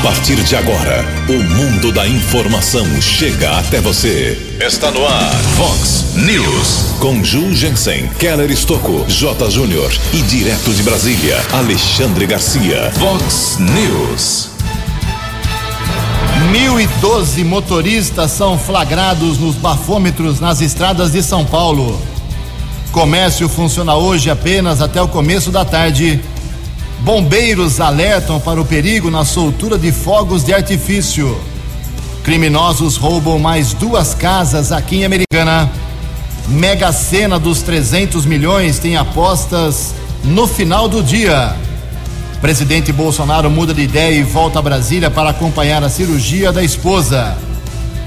A partir de agora, o mundo da informação chega até você. Está no ar, Fox News. Com Ju Jensen, Keller Estocco, J. Júnior e direto de Brasília, Alexandre Garcia. Fox News. 1.012 motoristas são flagrados nos bafômetros nas estradas de São Paulo. Comércio funciona hoje apenas até o começo da tarde. Bombeiros alertam para o perigo na soltura de fogos de artifício. Criminosos roubam mais duas casas aqui em Americana. Mega Sena dos 300 milhões tem apostas no final do dia. Presidente Bolsonaro muda de ideia e volta a Brasília para acompanhar a cirurgia da esposa.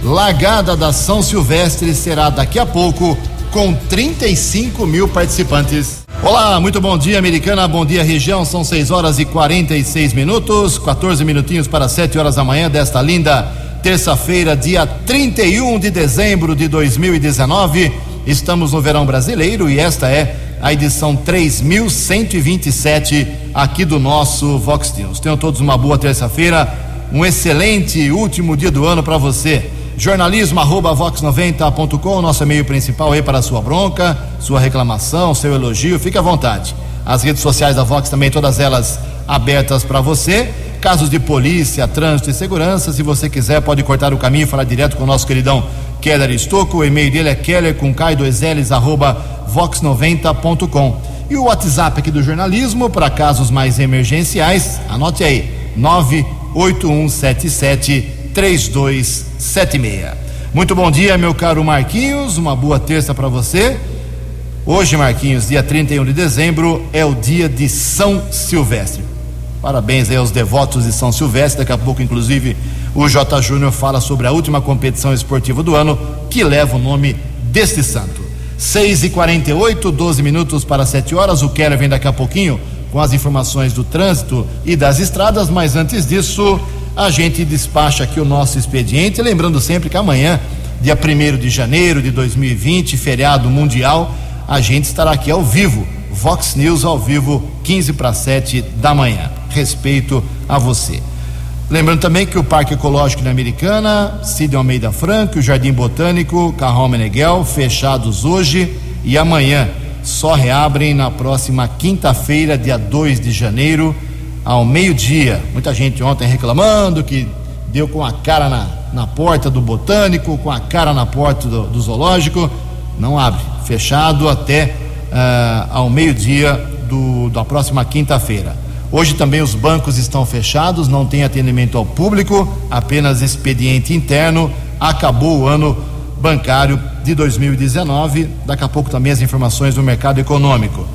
Largada da São Silvestre será daqui a pouco, com 35 mil participantes. Olá, muito bom dia, americana. Bom dia, região. São 6 horas e 46 minutos, 14 minutinhos para 7 horas da manhã desta linda terça-feira, dia 31 de dezembro de 2019. Estamos no verão brasileiro e esta é a edição 3127 aqui do nosso Vox News. Tenham todos uma boa terça-feira, um excelente último dia do ano para você. Jornalismo arroba vox90.com, nosso e-mail principal aí para a sua bronca, sua reclamação, seu elogio, fique à vontade. As redes sociais da Vox também, todas elas abertas para você. Casos de polícia, trânsito e segurança, se você quiser, pode cortar o caminho e falar direto com o nosso queridão Keller Estocco. O e-mail dele é keller com K dois L's, arroba vox90.com. E o WhatsApp aqui do jornalismo, para casos mais emergenciais, anote aí, 98177 3276. Muito bom dia, meu caro Marquinhos, uma boa terça para você. Hoje, Marquinhos, dia 31 de dezembro, é o dia de São Silvestre. Parabéns aí aos devotos de São Silvestre. Daqui a pouco, inclusive, o J. Júnior fala sobre a última competição esportiva do ano, que leva o nome deste santo. 6 e 48 12 minutos para 7 horas. O Keller vem daqui a pouquinho com as informações do trânsito e das estradas, mas antes disso, a gente despacha aqui o nosso expediente. Lembrando sempre que amanhã, dia 1 de janeiro de 2020, feriado mundial, a gente estará aqui ao vivo. Vox News ao vivo, 15 para 7 da manhã. Respeito a você. Lembrando também que o Parque Ecológico da Americana, Cid Almeida Franco, o Jardim Botânico, Carrão Meneghel, fechados hoje e amanhã. Só reabrem na próxima quinta-feira, dia 2 de janeiro, ao meio-dia. Muita gente ontem reclamando que deu com a cara na, na porta do Botânico, com a cara na porta do, do Zoológico. Não abre. Fechado até uh, ao meio-dia da próxima quinta-feira. Hoje também os bancos estão fechados, não tem atendimento ao público, apenas expediente interno. Acabou o ano bancário de 2019. Daqui a pouco também as informações do mercado econômico.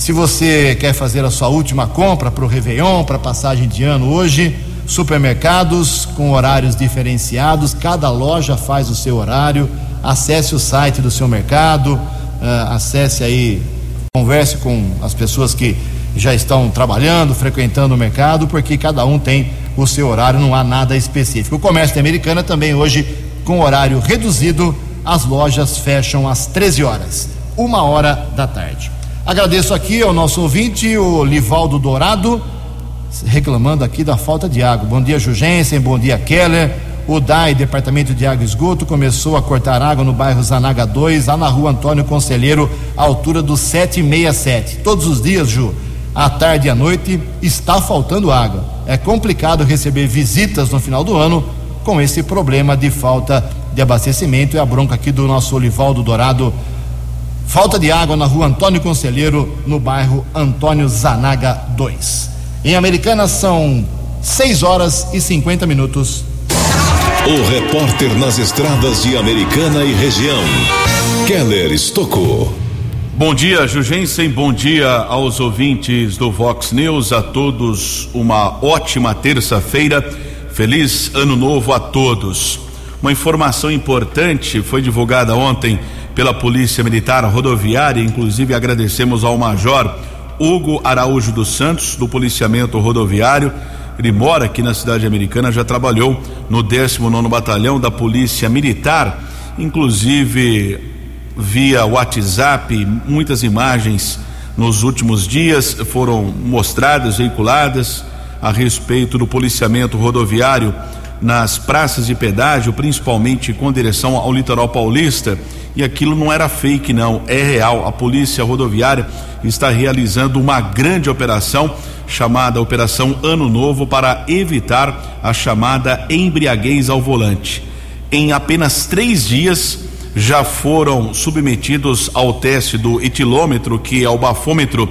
Se você quer fazer a sua última compra para o Réveillon, para passagem de ano hoje, supermercados com horários diferenciados, cada loja faz o seu horário. Acesse o site do seu mercado, uh, acesse aí, converse com as pessoas que já estão trabalhando, frequentando o mercado, porque cada um tem o seu horário, não há nada específico. O comércio da Americana também hoje com horário reduzido, as lojas fecham às 13 horas, uma hora da tarde. Agradeço aqui ao nosso ouvinte, o Livaldo Dourado, reclamando aqui da falta de água. Bom dia, Jugensen, bom dia, Keller. O DAI, Departamento de Água e Esgoto, começou a cortar água no bairro Zanaga 2, lá na rua Antônio Conselheiro, altura do 767. Todos os dias, Ju, à tarde e à noite, está faltando água. É complicado receber visitas no final do ano com esse problema de falta de abastecimento. É a bronca aqui do nosso Olivaldo Dourado. Falta de água na rua Antônio Conselheiro, no bairro Antônio Zanaga 2. Em Americana são 6 horas e 50 minutos. O repórter nas estradas de Americana e região, Keller Estocou. Bom dia, Jugensen. Bom dia aos ouvintes do Vox News. A todos uma ótima terça-feira. Feliz ano novo a todos. Uma informação importante foi divulgada ontem pela Polícia Militar Rodoviária. Inclusive, agradecemos ao Major Hugo Araújo dos Santos, do Policiamento Rodoviário. Ele mora aqui na cidade americana, já trabalhou no 19 Batalhão da Polícia Militar. Inclusive, via WhatsApp, muitas imagens nos últimos dias foram mostradas, veiculadas. a respeito do policiamento rodoviário nas praças de pedágio, principalmente com direção ao litoral paulista, e aquilo não era fake, não, é real. A Polícia Rodoviária está realizando uma grande operação chamada Operação Ano Novo para evitar a chamada embriaguez ao volante. Em apenas três dias já foram submetidos ao teste do etilômetro, que é o bafômetro,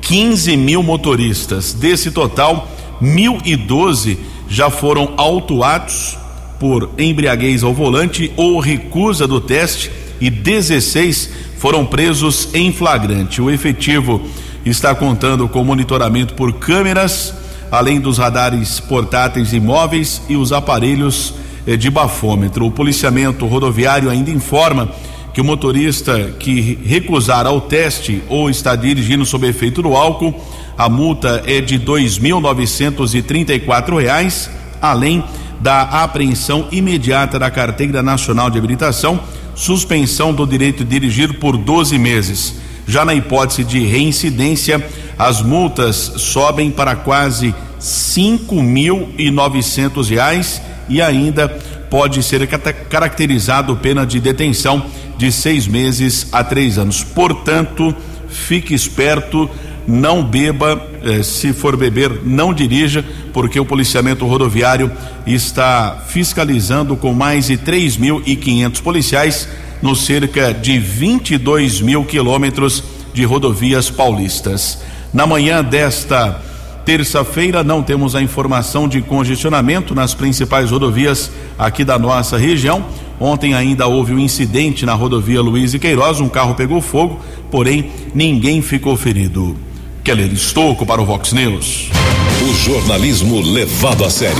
15 mil motoristas. Desse total, 1.012 já foram autuados por embriaguez ao volante ou recusa do teste e 16 foram presos em flagrante. O efetivo está contando com monitoramento por câmeras, além dos radares portáteis e móveis e os aparelhos eh, de bafômetro. O policiamento rodoviário ainda informa que o motorista que recusar ao teste ou está dirigindo sob efeito do álcool, a multa é de 2.934 reais, além da apreensão imediata da carteira nacional de habilitação suspensão do direito de dirigir por 12 meses. Já na hipótese de reincidência, as multas sobem para quase cinco mil e novecentos reais e ainda pode ser caracterizado pena de detenção de seis meses a três anos. Portanto, fique esperto, não beba, eh, se for beber, não dirija, porque o policiamento rodoviário está fiscalizando com mais de 3.500 policiais nos cerca de 22 mil quilômetros de rodovias paulistas. Na manhã desta terça-feira, não temos a informação de congestionamento nas principais rodovias aqui da nossa região. Ontem ainda houve um incidente na rodovia Luiz e Queiroz, um carro pegou fogo, porém ninguém ficou ferido. Keller Estouco para o Vox News. O jornalismo levado a sério.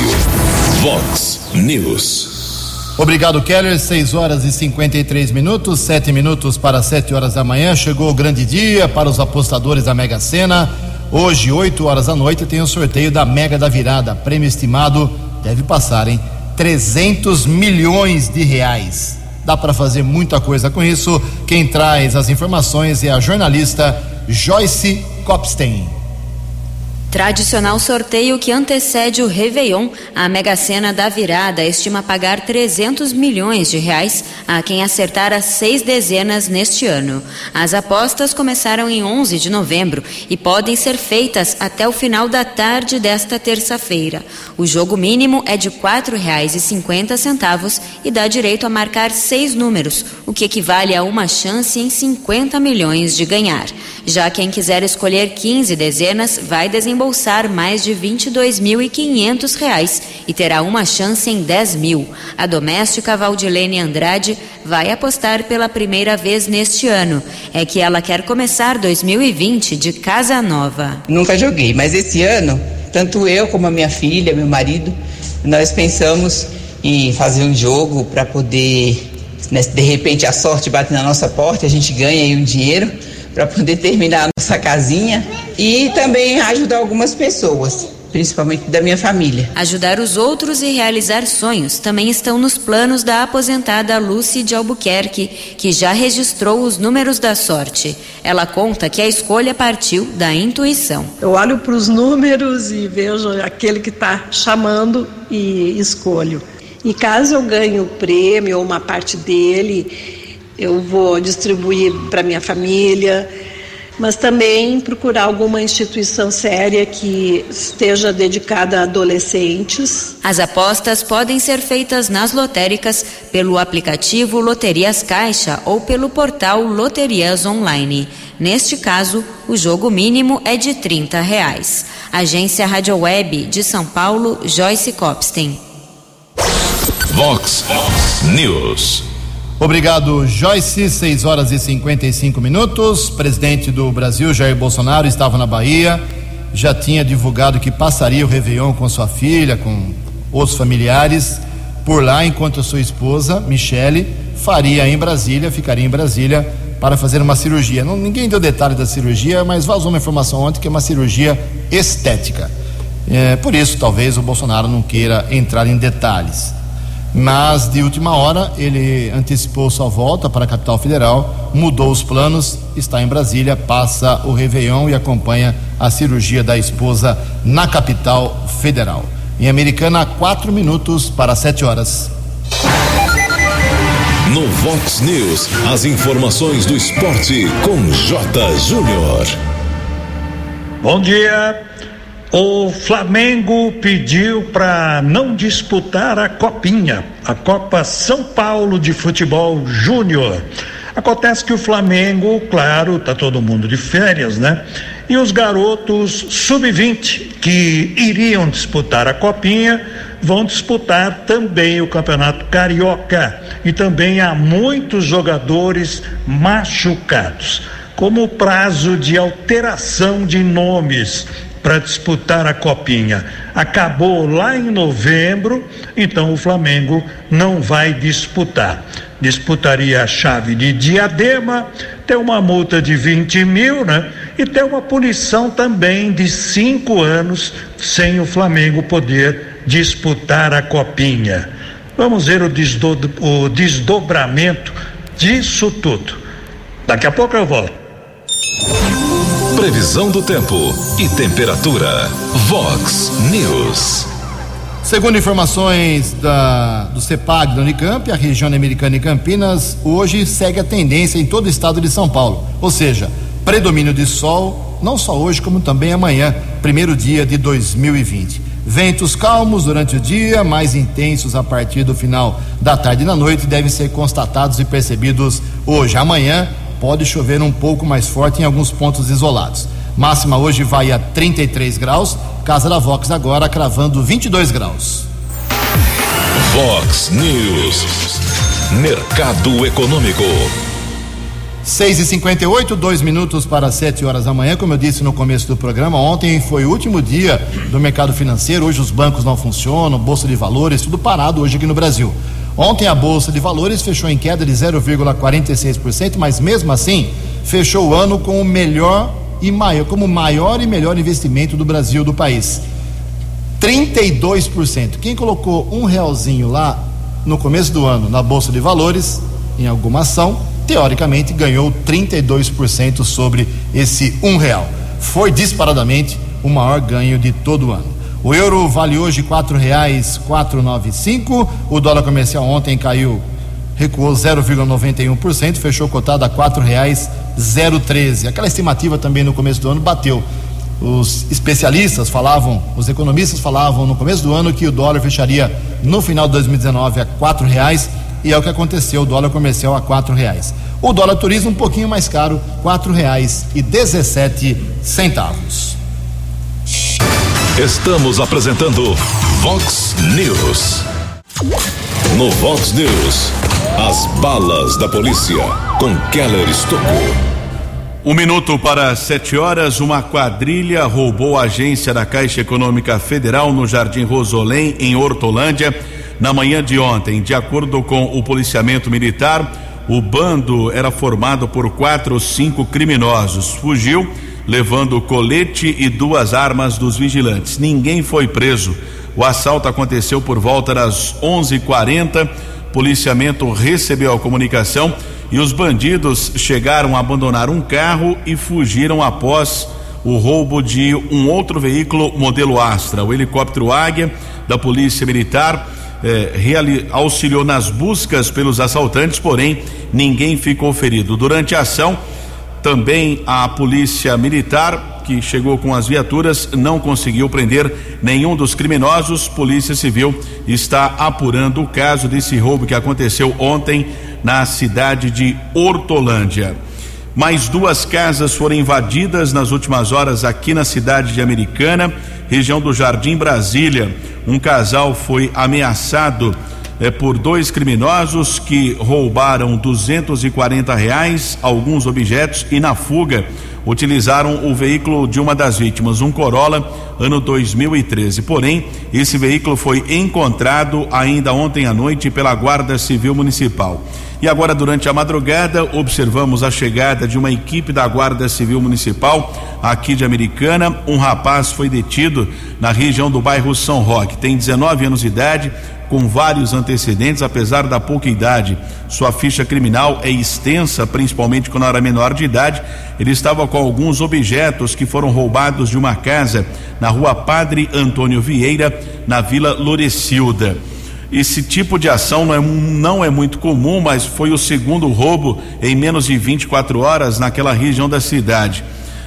Vox News. Obrigado, Keller. 6 horas e 53 minutos, 7 minutos para 7 horas da manhã. Chegou o grande dia para os apostadores da Mega Sena. Hoje, 8 horas da noite, tem o sorteio da Mega da Virada. Prêmio estimado deve passar em 300 milhões de reais. Dá para fazer muita coisa com isso. Quem traz as informações é a jornalista Joyce Kopstein. Tradicional sorteio que antecede o Réveillon, a Mega Sena da Virada estima pagar 300 milhões de reais a quem acertar as seis dezenas neste ano. As apostas começaram em 11 de novembro e podem ser feitas até o final da tarde desta terça-feira. O jogo mínimo é de R$ 4,50 e dá direito a marcar seis números, o que equivale a uma chance em 50 milhões de ganhar. Já quem quiser escolher 15 dezenas vai desembolsar mais de R$ 22.500 e terá uma chance em 10 mil. A doméstica Valdilene Andrade vai apostar pela primeira vez neste ano. É que ela quer começar 2020 de casa nova. Nunca joguei, mas esse ano, tanto eu como a minha filha, meu marido, nós pensamos em fazer um jogo para poder, né, de repente a sorte bate na nossa porta, a gente ganha aí um dinheiro para poder terminar a nossa casinha e também ajudar algumas pessoas principalmente da minha família. Ajudar os outros e realizar sonhos também estão nos planos da aposentada Lucy de Albuquerque, que já registrou os números da sorte. Ela conta que a escolha partiu da intuição. Eu olho para os números e vejo aquele que está chamando e escolho. E caso eu ganhe o prêmio ou uma parte dele, eu vou distribuir para minha família, mas também procurar alguma instituição séria que esteja dedicada a adolescentes. As apostas podem ser feitas nas lotéricas pelo aplicativo Loterias Caixa ou pelo portal Loterias Online. Neste caso, o jogo mínimo é de 30 reais. Agência Rádio Web de São Paulo, Joyce Copstein. Vox News. Obrigado, Joyce. 6 horas e 55 minutos. Presidente do Brasil, Jair Bolsonaro, estava na Bahia. Já tinha divulgado que passaria o Réveillon com sua filha, com os familiares, por lá, enquanto a sua esposa, Michele, faria em Brasília, ficaria em Brasília para fazer uma cirurgia. Não, ninguém deu detalhe da cirurgia, mas vazou uma informação ontem que é uma cirurgia estética. É, por isso, talvez o Bolsonaro não queira entrar em detalhes mas de última hora ele antecipou sua volta para a capital federal, mudou os planos, está em Brasília, passa o Réveillon e acompanha a cirurgia da esposa na capital federal. Em Americana, quatro minutos para sete horas. No Vox News, as informações do esporte com J. Júnior. Bom dia. O Flamengo pediu para não disputar a Copinha, a Copa São Paulo de Futebol Júnior. Acontece que o Flamengo, claro, tá todo mundo de férias, né? E os garotos sub-20 que iriam disputar a Copinha vão disputar também o Campeonato Carioca. E também há muitos jogadores machucados. Como prazo de alteração de nomes para disputar a Copinha acabou lá em novembro, então o Flamengo não vai disputar. Disputaria a chave de diadema, tem uma multa de 20 mil, né? E tem uma punição também de cinco anos sem o Flamengo poder disputar a Copinha. Vamos ver o, desdo o desdobramento disso tudo. Daqui a pouco eu volto. Previsão do tempo e temperatura. Vox News. Segundo informações da, do CEPAG da Unicamp, a região americana e Campinas, hoje segue a tendência em todo o estado de São Paulo. Ou seja, predomínio de sol, não só hoje, como também amanhã, primeiro dia de 2020. Ventos calmos durante o dia, mais intensos a partir do final da tarde e da noite, devem ser constatados e percebidos hoje. Amanhã, pode chover um pouco mais forte em alguns pontos isolados. Máxima hoje vai a 33 graus. Casa da Vox agora cravando 22 graus. Vox News. Mercado Econômico. 6 e 58 dois minutos para 7 horas da manhã. Como eu disse no começo do programa, ontem foi o último dia do mercado financeiro. Hoje os bancos não funcionam, bolsa de valores, tudo parado hoje aqui no Brasil. Ontem a Bolsa de Valores fechou em queda de 0,46%, mas mesmo assim fechou o ano com o melhor e maior, como maior e melhor investimento do Brasil do país. 32%. Quem colocou um realzinho lá no começo do ano na Bolsa de Valores, em alguma ação, teoricamente ganhou 32% sobre esse um real. Foi disparadamente o maior ganho de todo o ano. O euro vale hoje nove cinco. O dólar comercial ontem caiu, recuou 0,91%, fechou cotado a zero treze. Aquela estimativa também no começo do ano bateu. Os especialistas falavam, os economistas falavam no começo do ano que o dólar fecharia no final de 2019 a quatro reais e é o que aconteceu, o dólar comercial a quatro reais. O dólar turismo um pouquinho mais caro, quatro reais e dezessete centavos. Estamos apresentando Vox News. No Vox News, as balas da polícia com Keller Estocou. Um minuto para sete horas, uma quadrilha roubou a agência da Caixa Econômica Federal no Jardim Rosolém, em Hortolândia, na manhã de ontem. De acordo com o policiamento militar, o bando era formado por quatro ou cinco criminosos. Fugiu levando colete e duas armas dos vigilantes. Ninguém foi preso. O assalto aconteceu por volta das 11:40. Policiamento recebeu a comunicação e os bandidos chegaram a abandonar um carro e fugiram após o roubo de um outro veículo modelo Astra. O helicóptero Águia da Polícia Militar eh, auxiliou nas buscas pelos assaltantes, porém ninguém ficou ferido. Durante a ação, também a polícia militar, que chegou com as viaturas, não conseguiu prender nenhum dos criminosos. Polícia Civil está apurando o caso desse roubo que aconteceu ontem na cidade de Hortolândia. Mais duas casas foram invadidas nas últimas horas aqui na cidade de Americana, região do Jardim Brasília. Um casal foi ameaçado é, por dois criminosos que roubaram 240 reais, alguns objetos e na fuga utilizaram o veículo de uma das vítimas, um Corolla, ano 2013. Porém, esse veículo foi encontrado ainda ontem à noite pela Guarda Civil Municipal. E agora, durante a madrugada, observamos a chegada de uma equipe da Guarda Civil Municipal aqui de Americana. Um rapaz foi detido na região do bairro São Roque. Tem 19 anos de idade, com vários antecedentes, apesar da pouca idade. Sua ficha criminal é extensa, principalmente quando era menor de idade. Ele estava com alguns objetos que foram roubados de uma casa na rua Padre Antônio Vieira, na Vila Lorecilda. Esse tipo de ação não é, não é muito comum, mas foi o segundo roubo em menos de 24 horas naquela região da cidade.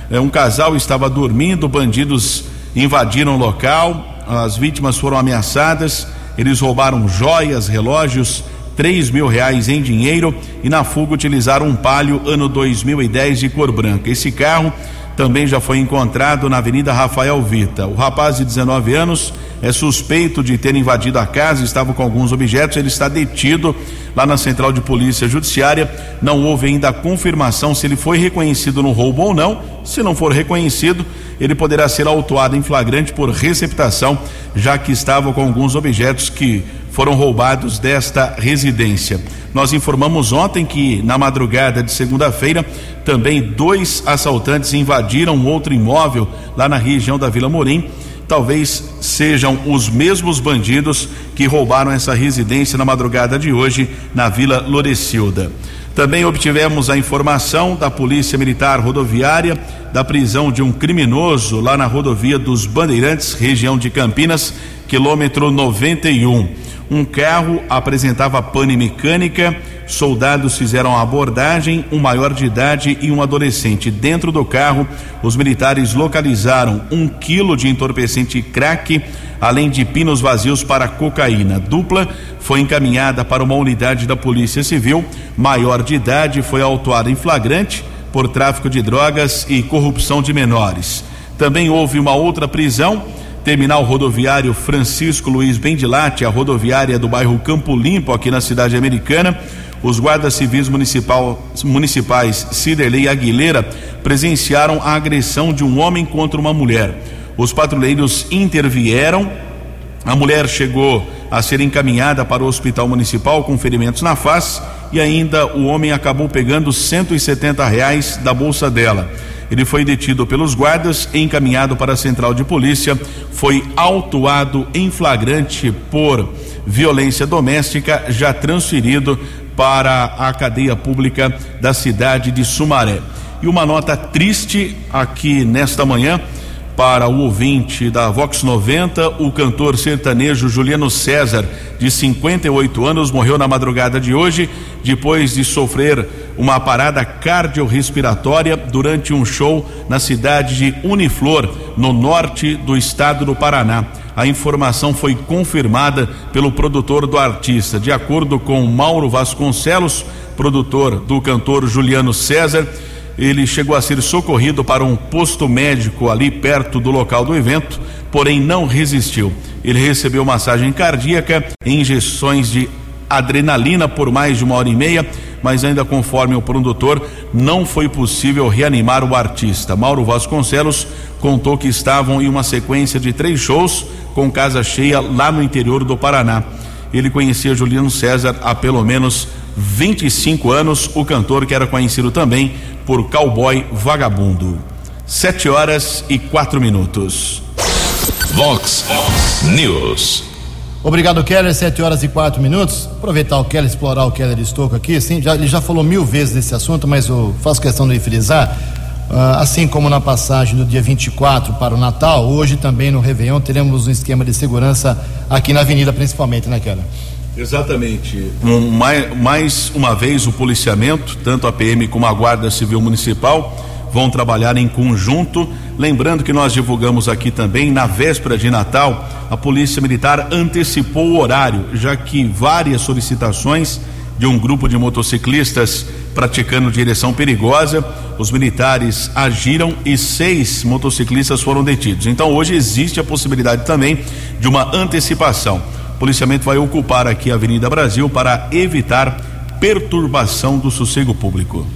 É, um casal estava dormindo, bandidos invadiram o local, as vítimas foram ameaçadas, eles roubaram joias, relógios, três mil reais em dinheiro e na fuga utilizaram um palio ano 2010 de cor branca. Esse carro também já foi encontrado na Avenida Rafael Vita. O rapaz de 19 anos é suspeito de ter invadido a casa, estava com alguns objetos, ele está detido lá na Central de Polícia Judiciária. Não houve ainda a confirmação se ele foi reconhecido no roubo ou não. Se não for reconhecido, ele poderá ser autuado em flagrante por receptação, já que estava com alguns objetos que foram roubados desta residência. Nós informamos ontem que na madrugada de segunda-feira também dois assaltantes invadiram outro imóvel lá na região da Vila Morim. Talvez sejam os mesmos bandidos que roubaram essa residência na madrugada de hoje na Vila Lorecilda. Também obtivemos a informação da Polícia Militar Rodoviária da prisão de um criminoso lá na rodovia dos Bandeirantes, região de Campinas, quilômetro 91. Um carro apresentava pane mecânica, soldados fizeram a abordagem, um maior de idade e um adolescente. Dentro do carro, os militares localizaram um quilo de entorpecente crack, além de pinos vazios para cocaína. Dupla foi encaminhada para uma unidade da Polícia Civil. Maior de idade foi autuado em flagrante por tráfico de drogas e corrupção de menores. Também houve uma outra prisão Terminal rodoviário Francisco Luiz Bendilate, a rodoviária do bairro Campo Limpo, aqui na cidade americana. Os guardas civis municipal, municipais Ciderley Aguilera presenciaram a agressão de um homem contra uma mulher. Os patrulheiros intervieram. A mulher chegou a ser encaminhada para o hospital municipal com ferimentos na face e ainda o homem acabou pegando 170 reais da bolsa dela. Ele foi detido pelos guardas, encaminhado para a central de polícia, foi autuado em flagrante por violência doméstica, já transferido para a cadeia pública da cidade de Sumaré. E uma nota triste aqui nesta manhã para o ouvinte da Vox 90, o cantor sertanejo Juliano César, de 58 anos, morreu na madrugada de hoje, depois de sofrer uma parada cardiorrespiratória durante um show na cidade de Uniflor, no norte do estado do Paraná. A informação foi confirmada pelo produtor do artista. De acordo com Mauro Vasconcelos, produtor do cantor Juliano César, ele chegou a ser socorrido para um posto médico ali perto do local do evento, porém não resistiu. Ele recebeu massagem cardíaca, injeções de adrenalina por mais de uma hora e meia, mas ainda conforme o produtor, não foi possível reanimar o artista. Mauro Vasconcelos contou que estavam em uma sequência de três shows com casa cheia lá no interior do Paraná. Ele conhecia Juliano César há pelo menos 25 anos, o cantor que era conhecido também por Cowboy Vagabundo. Sete horas e quatro minutos. Vox News. Obrigado, Keller. Sete horas e quatro minutos. Aproveitar o Keller, explorar o Keller Estouco aqui. Sim, já, ele já falou mil vezes desse assunto, mas eu faço questão de frisar. Uh, assim como na passagem do dia 24 para o Natal, hoje também no Réveillon teremos um esquema de segurança aqui na avenida, principalmente, né, Keller? Exatamente. Um, mais, mais uma vez o policiamento, tanto a PM como a Guarda Civil Municipal, vão trabalhar em conjunto. Lembrando que nós divulgamos aqui também, na véspera de Natal, a Polícia Militar antecipou o horário, já que várias solicitações de um grupo de motociclistas praticando direção perigosa, os militares agiram e seis motociclistas foram detidos. Então hoje existe a possibilidade também de uma antecipação policiamento vai ocupar aqui a Avenida Brasil para evitar perturbação do sossego público.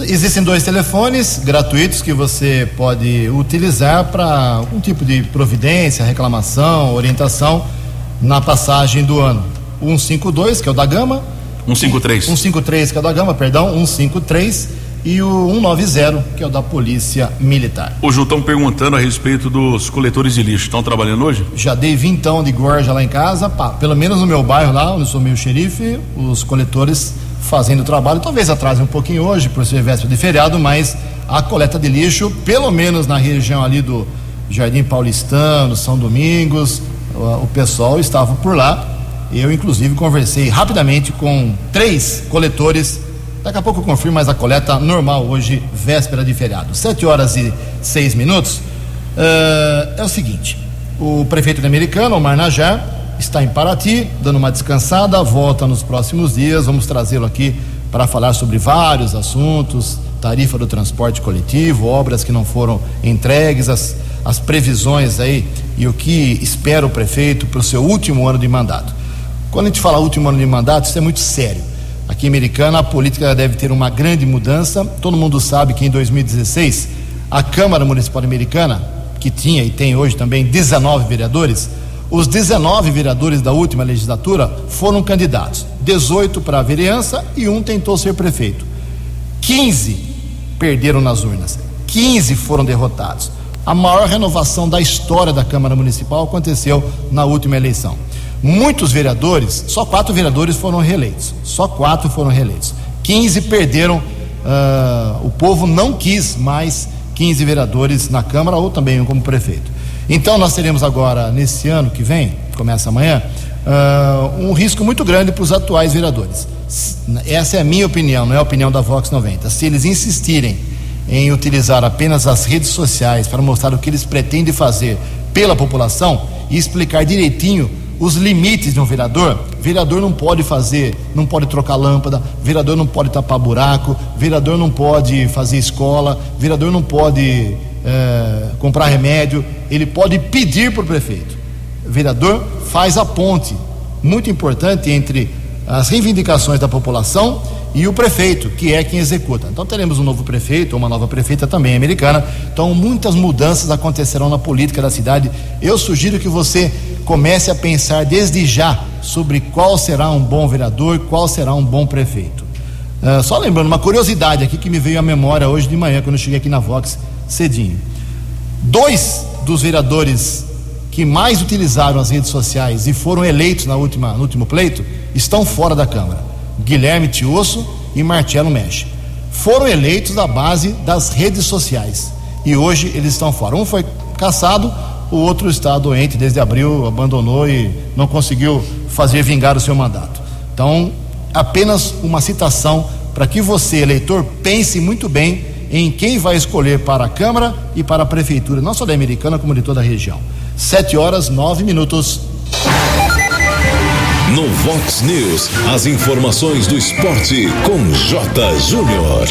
Existem dois telefones gratuitos que você pode utilizar para algum tipo de providência, reclamação, orientação na passagem do ano. 152, que é o da Gama, 153. 153, que é o da Gama, perdão, 153 e o 190, que é o da Polícia Militar. O Ju, estão perguntando a respeito dos coletores de lixo. Estão trabalhando hoje? Já dei vintão de gorja lá em casa, pá, pelo menos no meu bairro lá, onde eu sou meio xerife, os coletores fazendo o trabalho. Talvez atrase um pouquinho hoje, por ser véspera de feriado, mas a coleta de lixo, pelo menos na região ali do Jardim Paulistano, São Domingos, o, pessoal estava por lá. Eu, inclusive, conversei rapidamente com três coletores Daqui a pouco eu confirmo, mas a coleta normal hoje, véspera de feriado. Sete horas e seis minutos. Uh, é o seguinte: o prefeito de Americana, Omar Najar, está em Paraty, dando uma descansada, volta nos próximos dias. Vamos trazê-lo aqui para falar sobre vários assuntos: tarifa do transporte coletivo, obras que não foram entregues, as, as previsões aí e o que espera o prefeito para o seu último ano de mandato. Quando a gente fala último ano de mandato, isso é muito sério Aqui em Americana, a política deve ter uma grande mudança. Todo mundo sabe que em 2016, a Câmara Municipal Americana, que tinha e tem hoje também 19 vereadores, os 19 vereadores da última legislatura foram candidatos. 18 para a vereança e um tentou ser prefeito. 15 perderam nas urnas. 15 foram derrotados. A maior renovação da história da Câmara Municipal aconteceu na última eleição. Muitos vereadores, só quatro vereadores foram reeleitos. Só quatro foram reeleitos. 15 perderam, uh, o povo não quis mais 15 vereadores na Câmara ou também como prefeito. Então nós teremos agora, nesse ano que vem, começa amanhã, uh, um risco muito grande para os atuais vereadores. Essa é a minha opinião, não é a opinião da Vox 90. Se eles insistirem em utilizar apenas as redes sociais para mostrar o que eles pretendem fazer pela população e explicar direitinho os limites de um vereador. Vereador não pode fazer, não pode trocar lâmpada, vereador não pode tapar buraco, vereador não pode fazer escola, vereador não pode é, comprar remédio, ele pode pedir para o prefeito. vereador faz a ponte, muito importante, entre as reivindicações da população e o prefeito, que é quem executa. Então teremos um novo prefeito, uma nova prefeita também americana. Então muitas mudanças acontecerão na política da cidade. Eu sugiro que você comece a pensar desde já sobre qual será um bom vereador, qual será um bom prefeito. Uh, só lembrando uma curiosidade aqui que me veio à memória hoje de manhã quando eu cheguei aqui na Vox cedinho. Dois dos vereadores que mais utilizaram as redes sociais e foram eleitos na última, no último pleito estão fora da Câmara. Guilherme Tiosso e Marcelo Mexe. Foram eleitos na base das redes sociais e hoje eles estão fora. Um foi caçado, o outro está doente desde abril, abandonou e não conseguiu fazer vingar o seu mandato. Então, apenas uma citação para que você, eleitor, pense muito bem em quem vai escolher para a Câmara e para a Prefeitura, não só da Americana, como de toda a região. Sete horas, nove minutos. No Vox News, as informações do esporte com J. Júnior.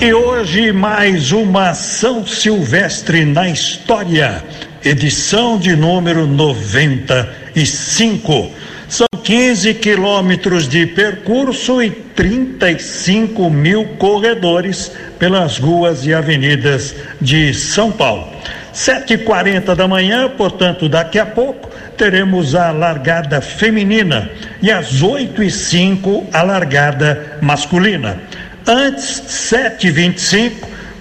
E hoje mais uma São Silvestre na história, edição de número 95. São 15 quilômetros de percurso e 35 mil corredores pelas ruas e avenidas de São Paulo. 7h40 da manhã, portanto, daqui a pouco, teremos a largada feminina e às 8 e 5 a largada masculina. Antes, 7h25,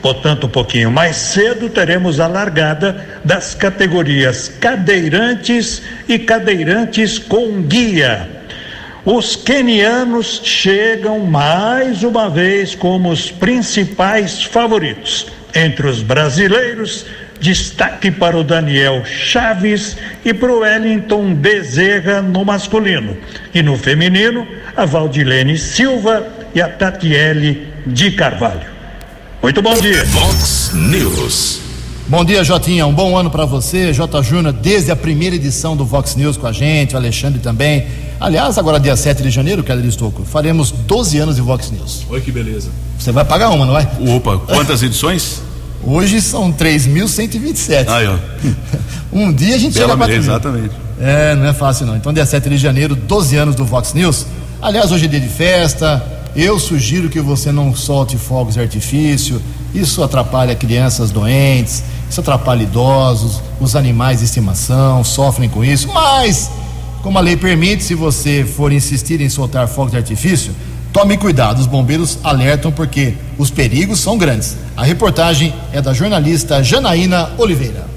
portanto, um pouquinho mais cedo, teremos a largada das categorias cadeirantes e cadeirantes com guia. Os quenianos chegam mais uma vez como os principais favoritos. Entre os brasileiros, Destaque para o Daniel Chaves e para o Wellington Bezerra no masculino. E no feminino, a Valdilene Silva e a Tatiele de Carvalho. Muito bom dia. Vox News. Bom dia, Jotinha. Um bom ano para você, J. Júnior, desde a primeira edição do Vox News com a gente, o Alexandre também. Aliás, agora dia 7 de janeiro, Keller Estocco, faremos 12 anos de Vox News. Oi, que beleza. Você vai pagar uma, não vai? Opa, quantas edições? Hoje são 3.127. Aí, ó. Um dia a gente Bela chega a 4 Exatamente. É, não é fácil não. Então, dia 7 de janeiro, 12 anos do Vox News. Aliás, hoje é dia de festa. Eu sugiro que você não solte fogos de artifício. Isso atrapalha crianças doentes, isso atrapalha idosos, os animais de estimação sofrem com isso. Mas como a lei permite, se você for insistir em soltar fogos de artifício, tome cuidado. Os bombeiros alertam porque os perigos são grandes. A reportagem é da jornalista Janaína Oliveira.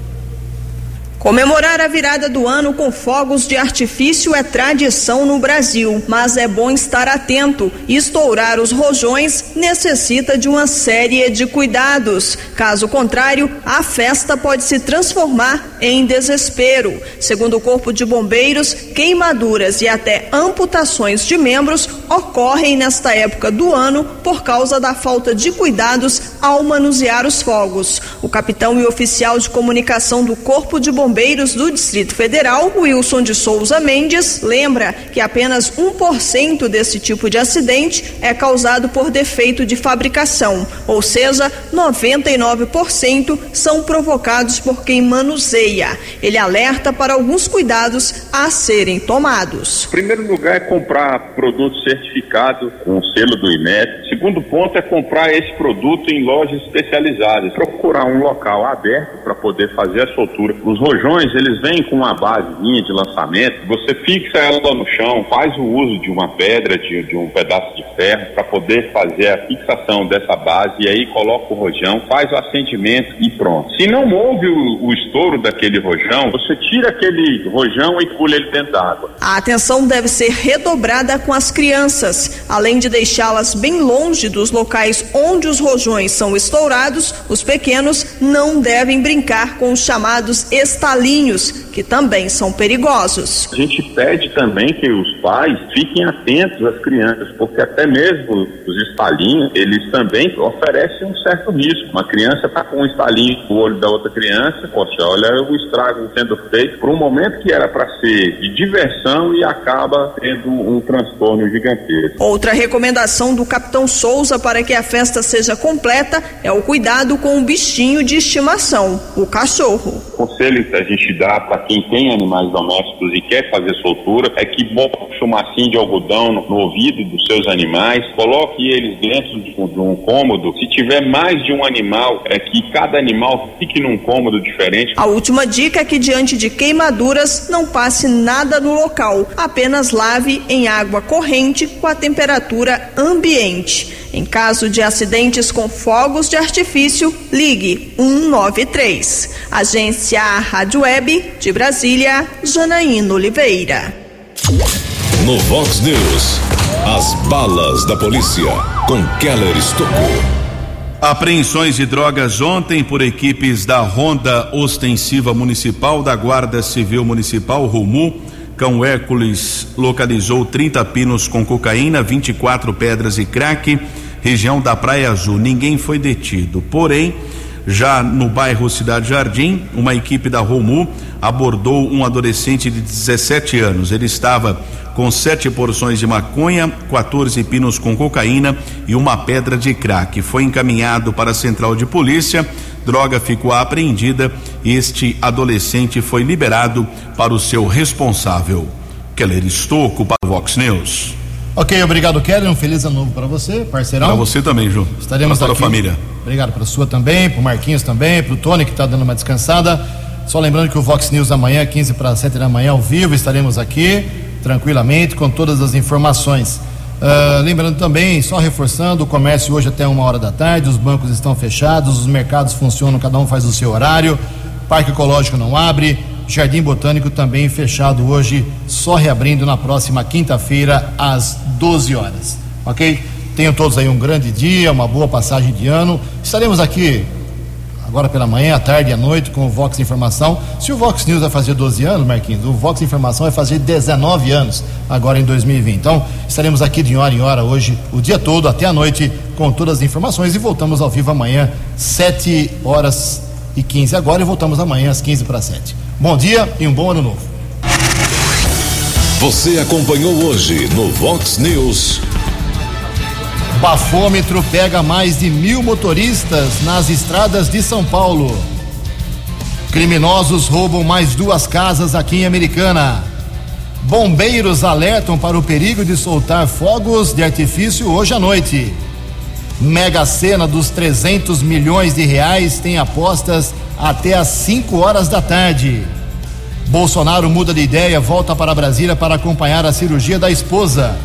Comemorar a virada do ano com fogos de artifício é tradição no Brasil, mas é bom estar atento. Estourar os rojões necessita de uma série de cuidados. Caso contrário, a festa pode se transformar em desespero. Segundo o Corpo de Bombeiros, queimaduras e até amputações de membros ocorrem nesta época do ano por causa da falta de cuidados ao manusear os fogos. O capitão e oficial de comunicação do Corpo de Bombeiros Bombeiros do Distrito Federal, Wilson de Souza Mendes, lembra que apenas 1% desse tipo de acidente é causado por defeito de fabricação, ou seja, 99% são provocados por quem manuseia. Ele alerta para alguns cuidados a serem tomados. Em primeiro lugar é comprar produto certificado com o selo do IMET. Segundo ponto é comprar esse produto em lojas especializadas. Procurar um local aberto para poder fazer a soltura. Os rojões, eles vêm com uma basezinha de lançamento. Você fixa ela no chão, faz o uso de uma pedra, de, de um pedaço de ferro para poder fazer a fixação dessa base e aí coloca o rojão, faz o acendimento e pronto. Se não houve o, o estouro daquele rojão, você tira aquele rojão e pula ele dentro d'água. A atenção deve ser redobrada com as crianças, além de deixá-las bem longe dos locais onde os rojões são estourados, os pequenos não devem brincar com os chamados estalinhos, que também são perigosos. A gente pede também que os pais fiquem atentos às crianças, porque até mesmo os estalinhos, eles também oferecem um certo risco. Uma criança está com um estalinho no olho da outra criança, poxa, olha o estrago sendo feito por um momento que era para ser de diversão e acaba tendo um transtorno gigantesco. Outra recomendação do capitão Souza para que a festa seja completa é o cuidado com o bichinho de estimação, o cachorro. Conselho a gente dá para quem tem animais domésticos e quer fazer soltura é que bota um chumacinho de algodão no, no ouvido dos seus animais, coloque eles dentro de, de um cômodo. Se tiver mais de um animal, é que cada animal fique num cômodo diferente. A última dica é que diante de queimaduras não passe nada no local, apenas lave em água corrente com a temperatura ambiente. Em caso de acidentes com fogos de artifício, ligue 193. Agência Rádio Web de Brasília, Janaína Oliveira. No Vox News, as balas da polícia com Keller Estocou. Apreensões de drogas ontem por equipes da Ronda Ostensiva Municipal da Guarda Civil Municipal Rumu. Cão Hércules localizou 30 pinos com cocaína, 24 pedras e crack, região da Praia Azul. Ninguém foi detido. Porém, já no bairro Cidade Jardim, uma equipe da Romu abordou um adolescente de 17 anos. Ele estava com sete porções de maconha, 14 pinos com cocaína e uma pedra de crack. Foi encaminhado para a central de polícia. Droga ficou apreendida e este adolescente foi liberado para o seu responsável. Keller Estocco para o Vox News. Ok, obrigado, Keller. Um feliz ano novo para você, parceirão. Para você também, Ju. Estaremos para toda aqui. a família. Obrigado para sua também, para Marquinhos também, para o Tony que está dando uma descansada. Só lembrando que o Vox News amanhã, 15 para 7 da manhã, ao vivo, estaremos aqui tranquilamente com todas as informações. Uh, lembrando também, só reforçando, o comércio hoje até uma hora da tarde, os bancos estão fechados, os mercados funcionam, cada um faz o seu horário, Parque Ecológico não abre, Jardim Botânico também fechado hoje, só reabrindo na próxima quinta-feira às 12 horas. Ok? Tenham todos aí um grande dia, uma boa passagem de ano. Estaremos aqui agora pela manhã, à tarde e à noite com o Vox Informação. Se o Vox News vai fazer 12 anos, Marquinhos, o Vox Informação vai fazer 19 anos agora em 2020. Então, estaremos aqui de hora em hora hoje, o dia todo, até a noite, com todas as informações e voltamos ao vivo amanhã, 7 horas e 15 agora e voltamos amanhã às 15 para 7. Bom dia e um bom ano novo. Você acompanhou hoje no Vox News. Bafômetro pega mais de mil motoristas nas estradas de São Paulo. Criminosos roubam mais duas casas aqui em Americana. Bombeiros alertam para o perigo de soltar fogos de artifício hoje à noite. Mega Sena dos 300 milhões de reais tem apostas até às 5 horas da tarde. Bolsonaro muda de ideia, volta para Brasília para acompanhar a cirurgia da esposa.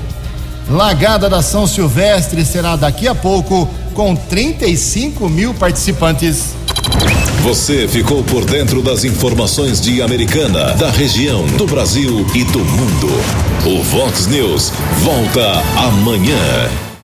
Lagada da São Silvestre será daqui a pouco, com 35 mil participantes. Você ficou por dentro das informações de Americana, da região, do Brasil e do mundo. O Vox News volta amanhã.